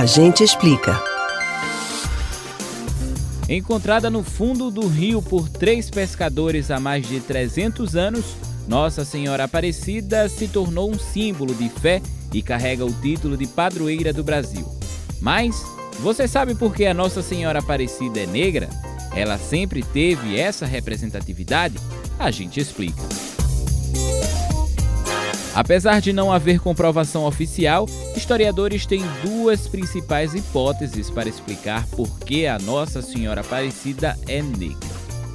A gente explica. Encontrada no fundo do rio por três pescadores há mais de 300 anos, Nossa Senhora Aparecida se tornou um símbolo de fé e carrega o título de padroeira do Brasil. Mas você sabe por que a Nossa Senhora Aparecida é negra? Ela sempre teve essa representatividade? A gente explica. Apesar de não haver comprovação oficial, historiadores têm duas principais hipóteses para explicar por que a Nossa Senhora Aparecida é negra.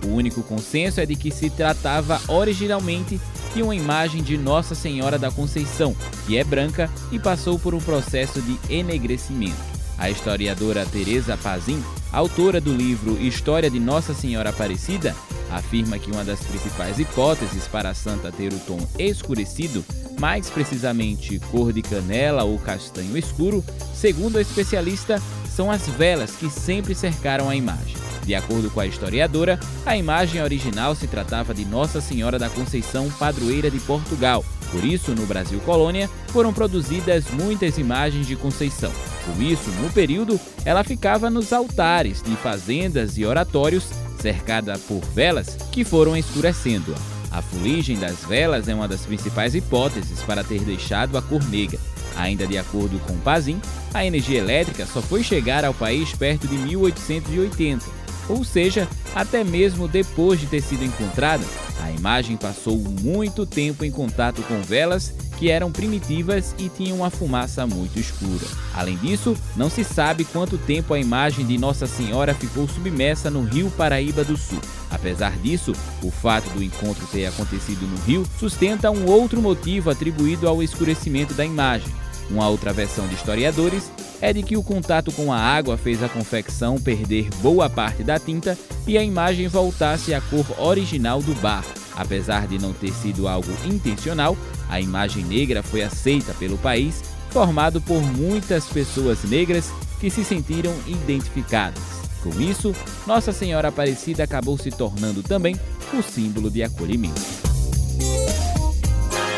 O único consenso é de que se tratava originalmente de uma imagem de Nossa Senhora da Conceição, que é branca e passou por um processo de enegrecimento. A historiadora Teresa Pazin, autora do livro História de Nossa Senhora Aparecida, afirma que uma das principais hipóteses para a santa ter o tom escurecido, mais precisamente cor de canela ou castanho escuro, segundo a especialista, são as velas que sempre cercaram a imagem. De acordo com a historiadora, a imagem original se tratava de Nossa Senhora da Conceição, padroeira de Portugal. Por isso, no Brasil Colônia, foram produzidas muitas imagens de Conceição. Com isso, no período, ela ficava nos altares de fazendas e oratórios, cercada por velas que foram escurecendo-a. A fuligem das velas é uma das principais hipóteses para ter deixado a cor negra. Ainda de acordo com Pazin, a energia elétrica só foi chegar ao país perto de 1880, ou seja, até mesmo depois de ter sido encontrada, a imagem passou muito tempo em contato com velas que eram primitivas e tinham uma fumaça muito escura. Além disso, não se sabe quanto tempo a imagem de Nossa Senhora ficou submersa no rio Paraíba do Sul. Apesar disso, o fato do encontro ter acontecido no rio sustenta um outro motivo atribuído ao escurecimento da imagem. Uma outra versão de historiadores é de que o contato com a água fez a confecção perder boa parte da tinta e a imagem voltasse à cor original do barro. Apesar de não ter sido algo intencional, a imagem negra foi aceita pelo país, formado por muitas pessoas negras que se sentiram identificadas. Com isso, Nossa Senhora Aparecida acabou se tornando também o símbolo de acolhimento.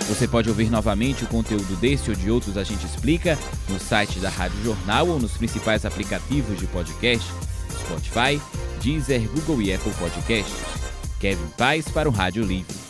Você pode ouvir novamente o conteúdo desse ou de outros A Gente Explica no site da Rádio Jornal ou nos principais aplicativos de podcast, Spotify, Deezer, Google e Apple Podcasts. Kevin Paz para o Rádio Livre.